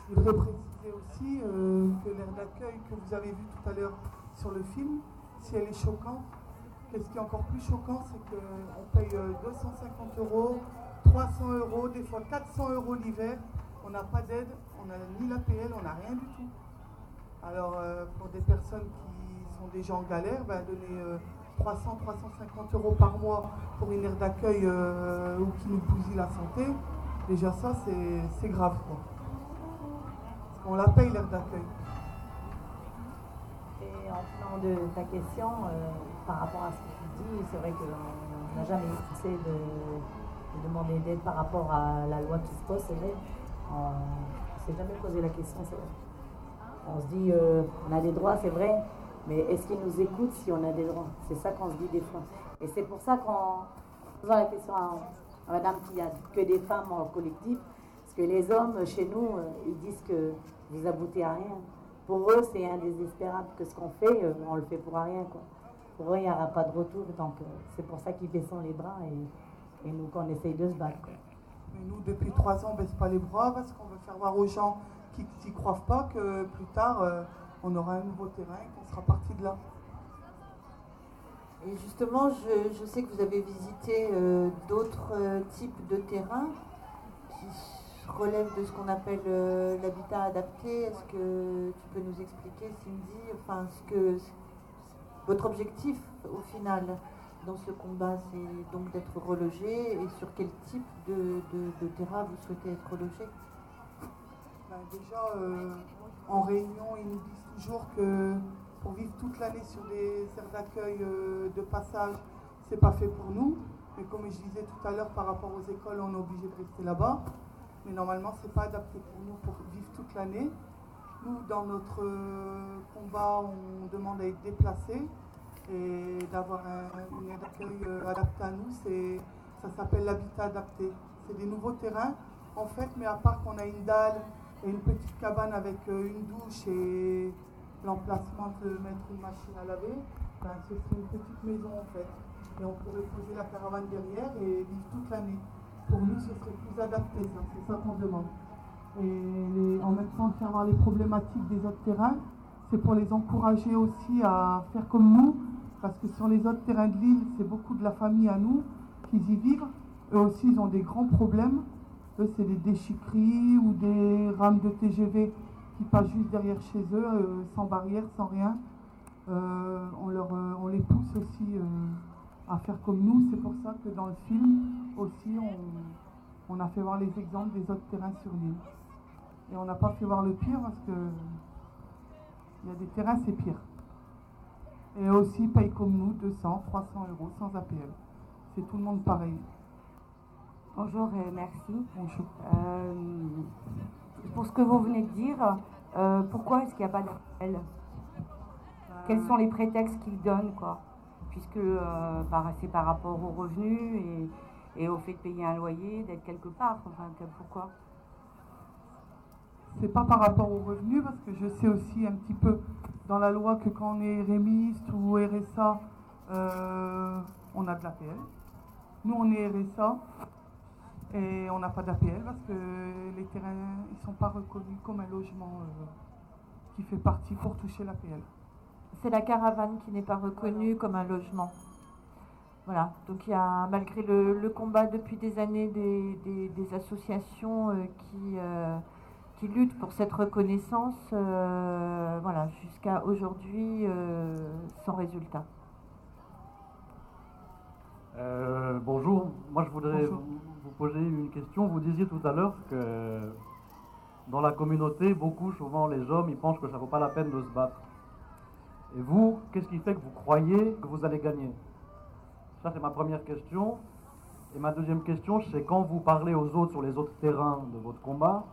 J: Je voudrais préciser aussi euh, que l'aire d'accueil que vous avez vu tout à l'heure sur le film, si elle est choquante, qu'est-ce qui est encore plus choquant, c'est qu'on paye euh, 250 euros, 300 euros, des fois 400 euros l'hiver. On n'a pas d'aide, on n'a ni l'APL, on n'a rien du tout. Alors euh, pour des personnes qui sont déjà en galère, ben, donner euh, 300, 350 euros par mois pour une aire d'accueil euh, ou qui nous bousille la santé, déjà ça c'est grave quoi. Qu'on la paye l'aire d'accueil.
I: Et en venant de ta question, euh, par rapport à ce que tu dis, c'est vrai qu'on n'a jamais essayé de, de demander d'aide par rapport à la loi qui se pose, c'est vrai. On ne s'est jamais posé la question, c'est vrai. On se dit, euh, on a des droits, c'est vrai, mais est-ce qu'ils nous écoutent si on a des droits? C'est ça qu'on se dit des fois. Et c'est pour ça qu'en posant la question à, à Madame a que des femmes en collectif, que les hommes, chez nous, euh, ils disent que vous aboutez à rien. Pour eux, c'est indésespérable que ce qu'on fait, euh, on le fait pour rien. Quoi. Pour eux, il n'y aura pas de retour. Donc, euh, c'est pour ça qu'ils baissent les bras et, et nous, qu'on essaye de se battre. quoi.
J: Mais nous, depuis trois ans, on ne baisse pas les bras parce qu'on veut faire voir aux gens qui n'y croient pas que plus tard, on aura un nouveau terrain et qu'on sera parti de là.
H: Et justement, je, je sais que vous avez visité euh, d'autres euh, types de terrains qui relève de ce qu'on appelle euh, l'habitat adapté. Est-ce que tu peux nous expliquer, Cindy, enfin, ce que votre objectif au final dans ce combat, c'est donc d'être relogé et sur quel type de, de, terrain vous souhaitez être relogé?
J: Ben, Déjà, euh, en réunion, ils nous disent toujours que pour vivre toute l'année sur des aires d'accueil euh, de passage, c'est pas fait pour nous. Mais comme je disais tout à l'heure, par rapport aux écoles, on est obligé de rester là-bas. Mais normalement, c'est pas adapté pour nous pour vivre toute l'année. Nous, dans notre euh, combat, on demande à être déplacés et d'avoir un, une accueil euh, adapté à nous. Ça s'appelle l'habitat adapté. C'est des nouveaux terrains, en fait, mais à part qu'on a une dalle et une petite cabane avec une douche et l'emplacement de mettre une machine à laver, ben, ce serait une petite maison en fait. Et on pourrait poser la caravane derrière et vivre toute l'année. Pour nous, ce serait plus adapté, c'est ça qu'on demande. Et en même temps, faire voir les problématiques des autres terrains, c'est pour les encourager aussi à faire comme nous, parce que sur les autres terrains de l'île, c'est beaucoup de la famille à nous qui y vivent. Eux aussi, ils ont des grands problèmes. Eux, c'est des déchiqueries ou des rames de TGV qui passent juste derrière chez eux, euh, sans barrière, sans rien. Euh, euh, on les pousse aussi à faire comme nous. C'est pour ça que dans le film aussi, on, on a fait voir les exemples des autres terrains sur l'île. Et on n'a pas fait voir le pire parce que il y a des terrains, c'est pire. Et aussi, paye comme nous, 200, 300 euros sans APL. C'est tout le monde pareil.
L: Bonjour et merci.
J: Bonjour.
L: pour ce que vous venez de dire, euh, pourquoi est-ce qu'il n'y a pas d'APL Quels sont les prétextes qu'ils donnent, quoi? Puisque euh, c'est par rapport aux revenus et, au fait de payer un loyer, d'être quelque part. Enfin, pourquoi?
J: C'est pas par rapport aux revenus, parce que je sais aussi un petit peu dans la loi que quand on est rémiste ou RSA, euh, on a de l'APL. Nous, on est RSA, et on n'a pas d'APL parce que les terrains ne sont pas reconnus comme un logement euh, qui fait partie pour toucher l'APL.
L: C'est la caravane qui n'est pas reconnue comme un logement. Voilà, donc il y a malgré le, combat depuis des années des, associations euh, qui, euh, qui luttent pour cette reconnaissance, voilà, jusqu'à aujourd'hui sans résultat.
M: bonjour, moi je voudrais vous poser une question. Vous disiez tout à l'heure que dans la communauté, beaucoup, souvent les hommes, ils pensent que ça ne vaut pas la peine de se battre. Et vous, qu'est-ce qui fait que vous croyez que vous allez gagner? Ça, c'est ma première question. Et ma deuxième question, c'est quand vous parlez aux autres sur les autres terrains de votre combat,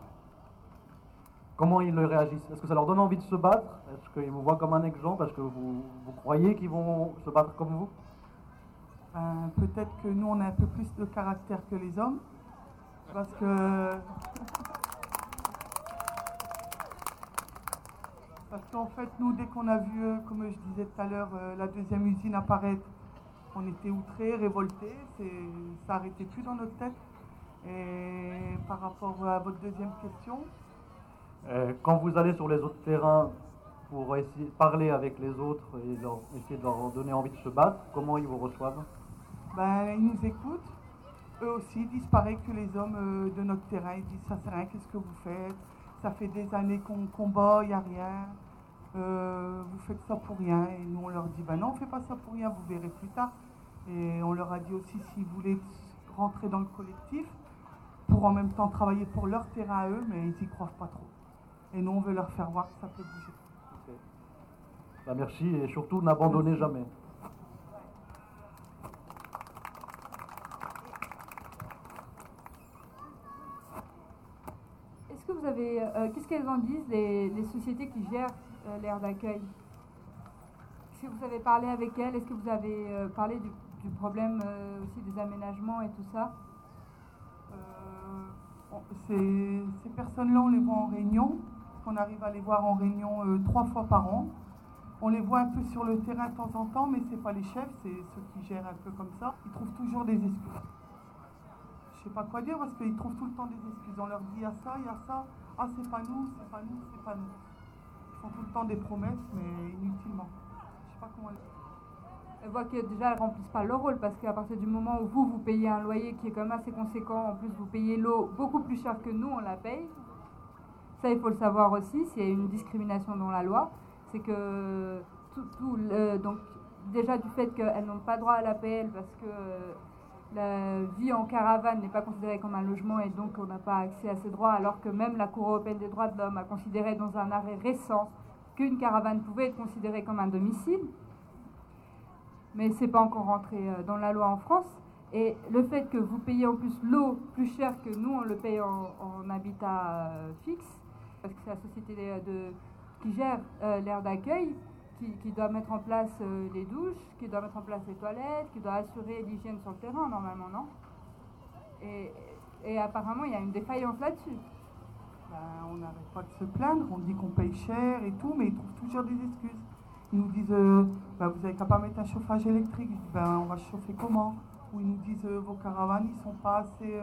M: comment ils réagissent? Est-ce que ça leur donne envie de se battre? Est-ce qu'ils vous voient comme un exemple? Est-ce que vous, vous croyez qu'ils vont se battre comme vous?
J: Euh, peut-être que nous, on a un peu plus de caractère que les hommes. Parce que. Parce qu'en fait, nous, dès qu'on a vu, euh, comme je disais tout à l'heure, euh, la deuxième usine apparaître, on était outrés, révoltés. Ça n'arrêtait plus dans notre tête. Et par rapport à votre deuxième question.
M: quand vous allez sur les autres terrains pour essayer de parler avec les autres et leur, essayer de leur donner envie de se battre, comment ils vous reçoivent?
J: Ben, ils nous écoutent. Eux aussi disent pareil que les hommes euh, de notre terrain. Ils disent ça c'est rien, qu'est-ce que vous faites? Ça fait des années qu'on combat, il n'y a rien. Euh, vous faites ça pour rien. Et nous on leur dit ben non, on ne fait pas ça pour rien, vous verrez plus tard. Et on leur a dit aussi s'ils voulaient rentrer dans le collectif pour en même temps travailler pour leur terrain à eux, mais ils n'y croient pas trop. Et nous on veut leur faire voir que ça peut bouger.
M: Ben, merci et surtout n'abandonnez jamais.
D: Euh, qu'est-ce qu'elles en disent, les, sociétés qui gèrent l'aire d'accueil que vous avez parlé avec elles Est-ce que vous avez euh, parlé du, problème aussi des aménagements et tout ça?
J: Ces, personnes-là, on les voit en réunion. On arrive à les voir en réunion trois fois par an. On les voit un peu sur le terrain de temps en temps, mais ce n'est pas les chefs, c'est ceux qui gèrent un peu comme ça. Ils trouvent toujours des excuses sais pas quoi dire parce qu'ils trouvent tout le temps des excuses. On leur dit il y a ça, il y a ça. Ah, c'est pas nous, c'est pas nous, c'est pas nous. Font tout le temps des promesses, mais inutilement. Je sais pas comment.
D: elles voient que déjà elles remplissent pas leur rôle parce qu'à partir du moment où vous, vous payez un loyer qui est quand même assez conséquent, en plus vous payez l'eau beaucoup plus cher que nous, on la paye. Ça, il faut le savoir aussi, s'il y a une discrimination dans la loi, c'est que tout, le, donc déjà du fait qu'elles n'ont pas droit à l'APL parce que la vie en caravane n'est pas considérée comme un logement et donc on n'a pas accès à ces droits, alors que même la Cour européenne des droits de l'homme a considéré dans un arrêt récent qu'une caravane pouvait être considérée comme un domicile. Mais ce n'est pas encore rentré euh, dans la loi en France. Et le fait que vous payez en plus l'eau plus cher que nous, on le paye en, habitat euh, fixe, parce que c'est la société de, qui gère euh, l'aire d'accueil, qui, doit mettre en place euh, les douches, qui doit mettre en place les toilettes, qui doit assurer l'hygiène sur le terrain, normalement, non? Et, apparemment, il y a une défaillance là-dessus.
J: Ben, on n'arrête pas de se plaindre, on dit qu'on paye cher et tout, mais ils trouvent toujours des excuses. Ils nous disent euh, ben, Vous n'avez qu'à pas mettre un chauffage électrique. Je dis ben, On va chauffer comment? Ou ils nous disent euh, Vos caravanes, ils sont pas assez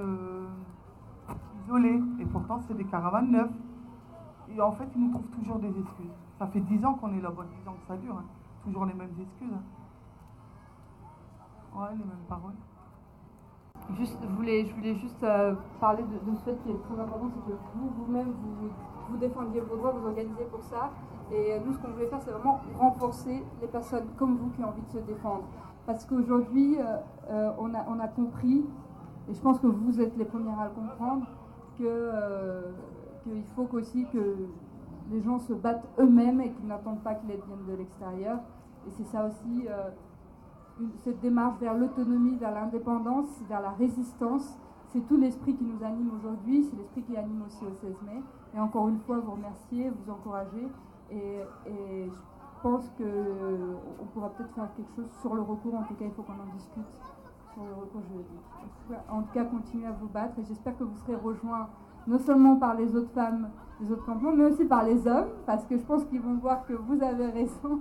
J: isolés. Et pourtant, c'est des caravanes neuves. Et en fait, ils nous trouvent toujours des excuses. Ça fait 10 ans qu'on est là-bas, 10 ans que ça dure. Hein. Toujours les mêmes excuses. Hein. Ouais, les mêmes paroles.
D: Juste, je, voulais, juste euh, parler de, ce fait qui est très important, c'est que vous, vous-même, vous, défendiez vos droits, vous organisez pour ça. Et euh, nous, ce qu'on voulait faire, c'est vraiment renforcer les personnes comme vous qui ont envie de se défendre. Parce qu'aujourd'hui, euh, on, a, compris, et je pense que vous êtes les premières à le comprendre, que, qu'il faut aussi que les gens se battent eux-mêmes et qu'ils n'attendent pas que l'aide vienne de l'extérieur. Et c'est ça aussi, euh, cette démarche vers l'autonomie, vers l'indépendance, vers la résistance. C'est tout l'esprit qui nous anime aujourd'hui, c'est l'esprit qui anime aussi au 16 mai. Et encore une fois, vous remercier, vous encourager. Et, et je pense qu'on pourra peut-être faire quelque chose sur le recours. En tout cas, il faut qu'on en discute sur le recours juridique. En tout cas, continuez à vous battre et j'espère que vous serez rejoints non seulement par les autres femmes des autres campements, mais aussi par les hommes, parce que je pense qu'ils vont voir que vous avez raison.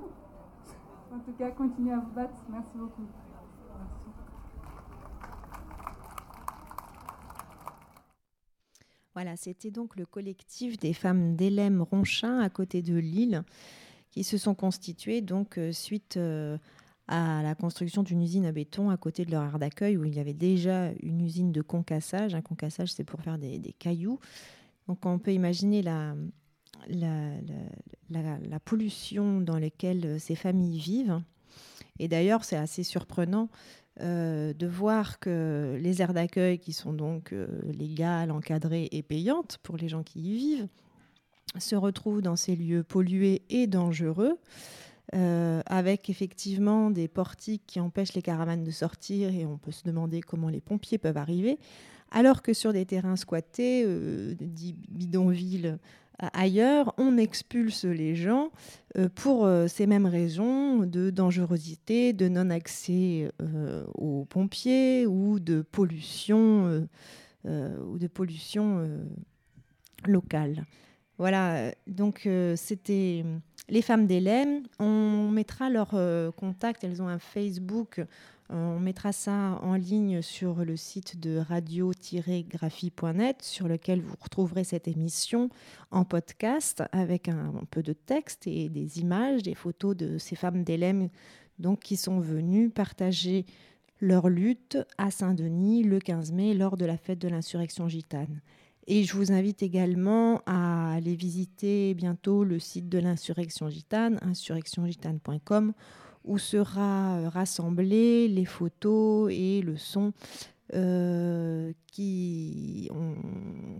D: en tout cas, continuez à vous battre. Merci beaucoup.
G: Voilà, c'était donc le collectif des femmes d'Hélène Ronchin à côté de Lille qui se sont constituées donc euh, suite euh, à la construction d'une usine à béton à côté de leur aire d'accueil où il y avait déjà une usine de concassage. Un concassage, c'est pour faire des, cailloux. Donc on peut imaginer la, pollution dans laquelle ces familles vivent. Et d'ailleurs, c'est assez surprenant euh, de voir que les aires d'accueil, qui sont donc euh, légales, encadrées et payantes pour les gens qui y vivent, se retrouvent dans ces lieux pollués et dangereux, euh, avec effectivement des portiques qui empêchent les caravanes de sortir, et on peut se demander comment les pompiers peuvent arriver, alors que sur des terrains squattés, euh, dits bidonvilles, ailleurs, on expulse les gens euh, pour euh, ces mêmes raisons de dangerosité, de non-accès euh, aux pompiers ou de pollution, ou de pollution locale. Voilà, donc c'était les femmes d'Hélène. On mettra leur contact, elles ont un Facebook on mettra ça en ligne sur le site de radio-graphie.net sur lequel vous retrouverez cette émission en podcast avec un, un, peu de texte et des images, des photos de ces femmes d'Hélène donc qui sont venues partager leur lutte à Saint-Denis le 15 mai lors de la fête de l'insurrection gitane. Et je vous invite également à aller visiter bientôt le site de l'insurrection gitane, insurrectiongitane.com où sera rassemblé les photos et le son euh, qui, ont,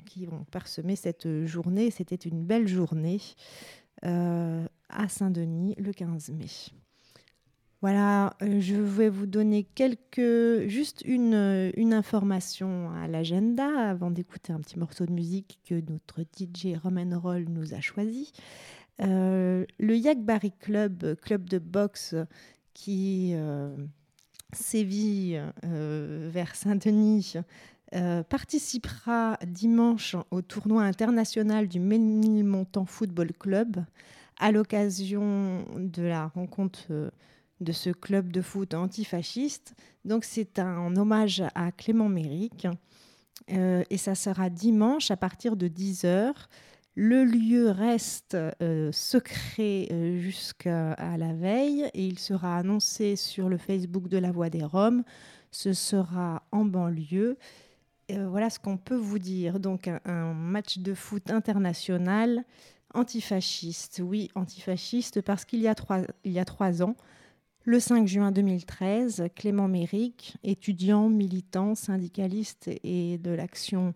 G: qui ont parsemé cette journée. C'était une belle journée euh, à Saint-Denis le 15 mai. Voilà, je vais vous donner quelques, juste une, une information à l'agenda avant d'écouter un petit morceau de musique que notre DJ Roman Roll nous a choisi. Euh, le Yak Barry Club, club de boxe qui euh, sévit euh, vers Saint-Denis, euh, participera dimanche au tournoi international du Ménilmontant Football Club à l'occasion de la rencontre de ce club de foot antifasciste. Donc c'est un hommage à Clément Méric. Euh, et ça sera dimanche à partir de 10h
N: Le lieu reste euh, secret euh, jusqu'à la veille et il sera annoncé sur le Facebook de la Voix des Roms. Ce sera en banlieue. Voilà ce qu'on peut vous dire. Donc un, un match de foot international antifasciste. Oui, antifasciste parce qu'il y, y a trois ans, le 5 juin 2013, Clément Méric, étudiant, militant, syndicaliste et de l'action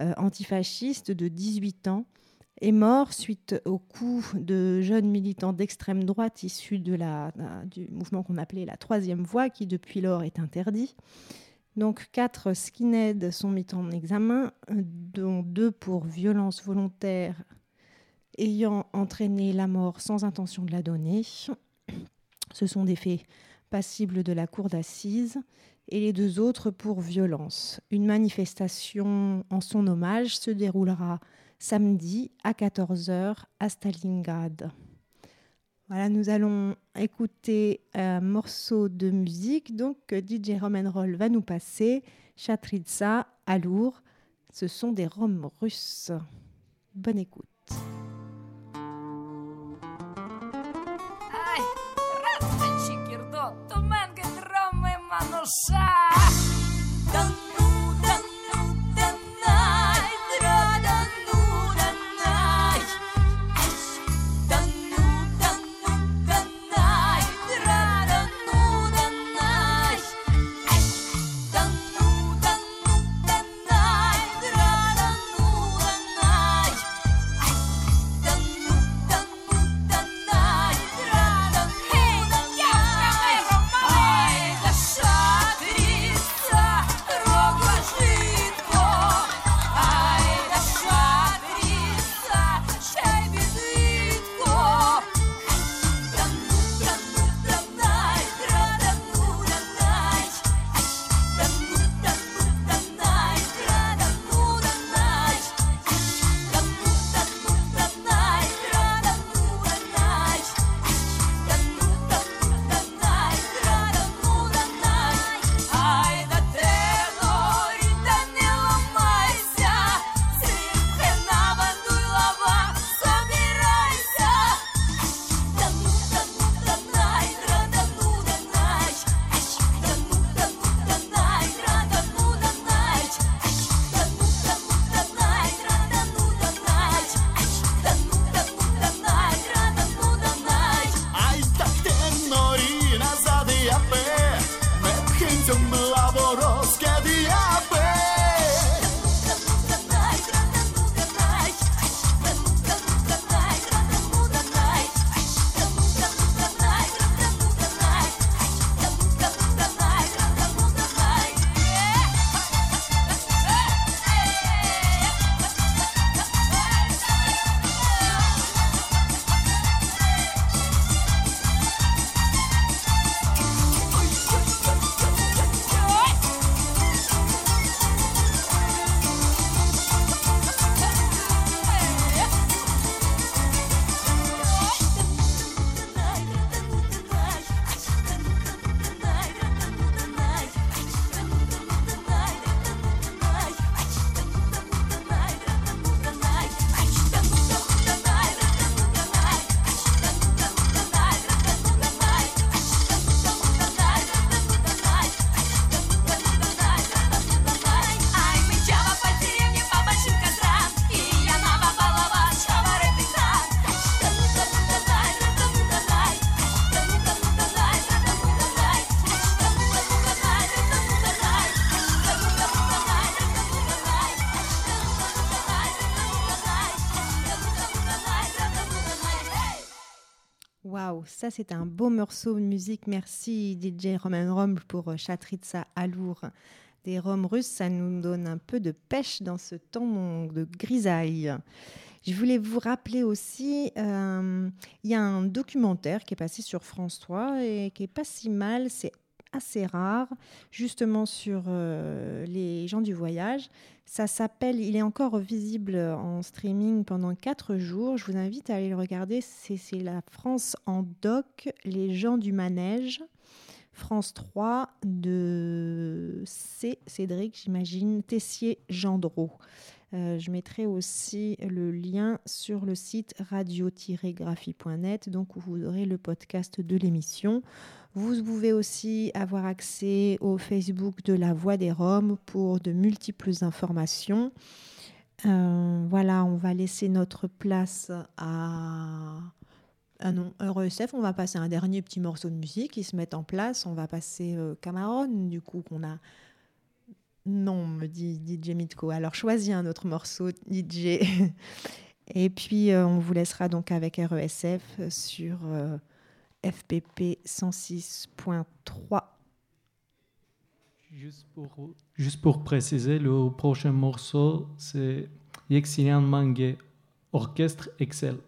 N: euh, antifasciste de 18 ans, est mort suite au coup de jeunes militants d'extrême droite issus euh, du mouvement qu'on appelait la Troisième Voie, qui depuis lors est interdit. Donc quatre skinheads sont mis en examen, dont deux pour violence volontaire ayant entraîné la mort sans intention de la donner. Ce sont des faits passibles de la cour d'assises et les deux autres pour violence. Une manifestation en son hommage se déroulera samedi à 14h à Stalingrad. Voilà, nous allons écouter un morceau de musique. Donc, DJ Roman Roll va nous passer Chatritsa, Alour. Ce sont des roms russes. Bonne écoute. outside. Ça c'est un beau morceau de musique. Merci DJ Roman Rom pour euh, Chatritsa Alour. Des roms russes, ça nous donne un peu de pêche dans ce temps de grisaille. Je voulais vous rappeler aussi, euh, il y a un documentaire qui est passé sur France 3 et qui est pas si mal, c'est assez rare, justement sur euh, les gens du voyage. Ça s'appelle, il est encore visible en streaming pendant quatre jours. Je vous invite à aller le regarder. C'est la France en doc, les gens du manège. France 3 de. Cédric, j'imagine, Tessier Gendreau.
O: Euh, je mettrai aussi le lien sur le site radio-graphie.net, donc où vous aurez le podcast de l'émission. Vous pouvez aussi avoir accès au Facebook de la Voix des Roms pour de multiples informations. Euh, voilà, on va laisser notre place à... Ah non, RESF, on va passer un dernier petit morceau de musique qui se met en place. On va passer euh, Cameron, du coup, qu'on a non, me dit DJ Mitko. Alors choisis un autre morceau, DJ. Et puis euh, on vous laissera donc avec RESF sur euh, FPP 106.3.
P: Juste pour, juste pour préciser, le prochain morceau, c'est Yexian Mange, Orchestre Excel.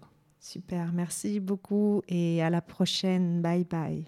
O: Super, merci beaucoup et à la prochaine. Bye bye.